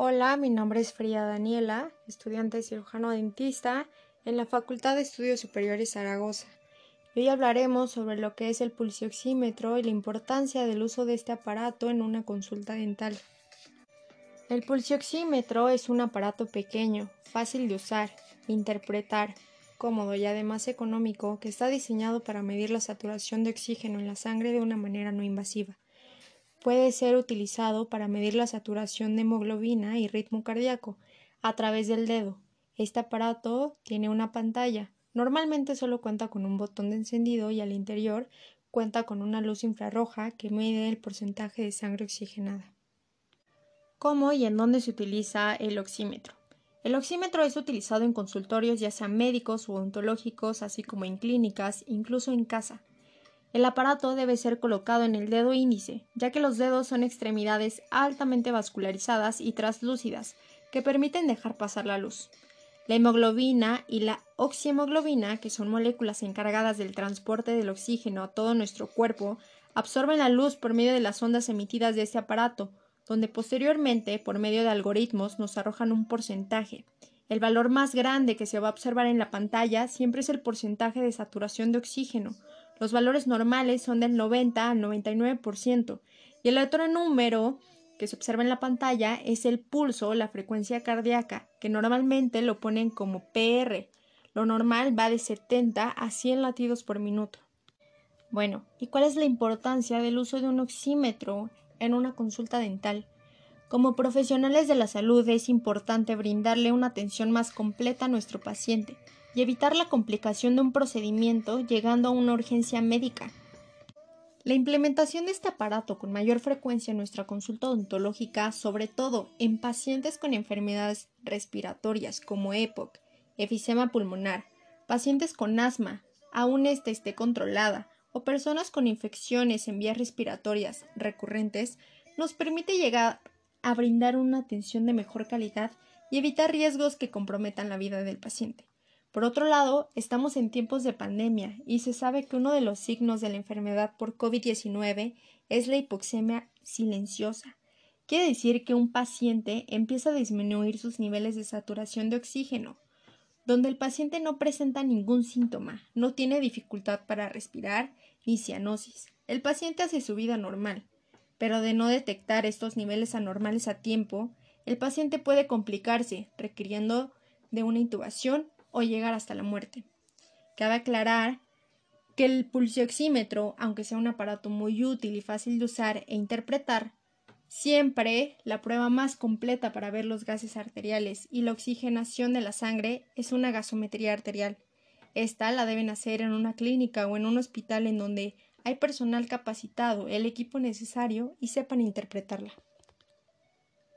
Hola, mi nombre es Fría Daniela, estudiante cirujano dentista en la Facultad de Estudios Superiores Zaragoza. Hoy hablaremos sobre lo que es el pulsioxímetro y la importancia del uso de este aparato en una consulta dental. El pulsioxímetro es un aparato pequeño, fácil de usar, interpretar, cómodo y además económico que está diseñado para medir la saturación de oxígeno en la sangre de una manera no invasiva puede ser utilizado para medir la saturación de hemoglobina y ritmo cardíaco a través del dedo. Este aparato tiene una pantalla. Normalmente solo cuenta con un botón de encendido y al interior cuenta con una luz infrarroja que mide el porcentaje de sangre oxigenada. ¿Cómo y en dónde se utiliza el oxímetro? El oxímetro es utilizado en consultorios ya sean médicos o odontológicos, así como en clínicas, incluso en casa. El aparato debe ser colocado en el dedo índice, ya que los dedos son extremidades altamente vascularizadas y translúcidas, que permiten dejar pasar la luz. La hemoglobina y la oxihemoglobina, que son moléculas encargadas del transporte del oxígeno a todo nuestro cuerpo, absorben la luz por medio de las ondas emitidas de este aparato, donde posteriormente, por medio de algoritmos, nos arrojan un porcentaje. El valor más grande que se va a observar en la pantalla siempre es el porcentaje de saturación de oxígeno, los valores normales son del 90 al 99% y el otro número que se observa en la pantalla es el pulso, la frecuencia cardíaca, que normalmente lo ponen como PR. Lo normal va de 70 a 100 latidos por minuto. Bueno, ¿y cuál es la importancia del uso de un oxímetro en una consulta dental? Como profesionales de la salud es importante brindarle una atención más completa a nuestro paciente, y evitar la complicación de un procedimiento llegando a una urgencia médica. La implementación de este aparato con mayor frecuencia en nuestra consulta odontológica, sobre todo en pacientes con enfermedades respiratorias como EPOC, efisema pulmonar, pacientes con asma, aún ésta esté controlada, o personas con infecciones en vías respiratorias recurrentes, nos permite llegar a brindar una atención de mejor calidad y evitar riesgos que comprometan la vida del paciente. Por otro lado, estamos en tiempos de pandemia y se sabe que uno de los signos de la enfermedad por COVID-19 es la hipoxemia silenciosa. Quiere decir que un paciente empieza a disminuir sus niveles de saturación de oxígeno, donde el paciente no presenta ningún síntoma, no tiene dificultad para respirar ni cianosis. El paciente hace su vida normal, pero de no detectar estos niveles anormales a tiempo, el paciente puede complicarse, requiriendo de una intubación o llegar hasta la muerte. Cabe aclarar que el pulsioxímetro, aunque sea un aparato muy útil y fácil de usar e interpretar, siempre la prueba más completa para ver los gases arteriales y la oxigenación de la sangre es una gasometría arterial. Esta la deben hacer en una clínica o en un hospital en donde hay personal capacitado, el equipo necesario y sepan interpretarla.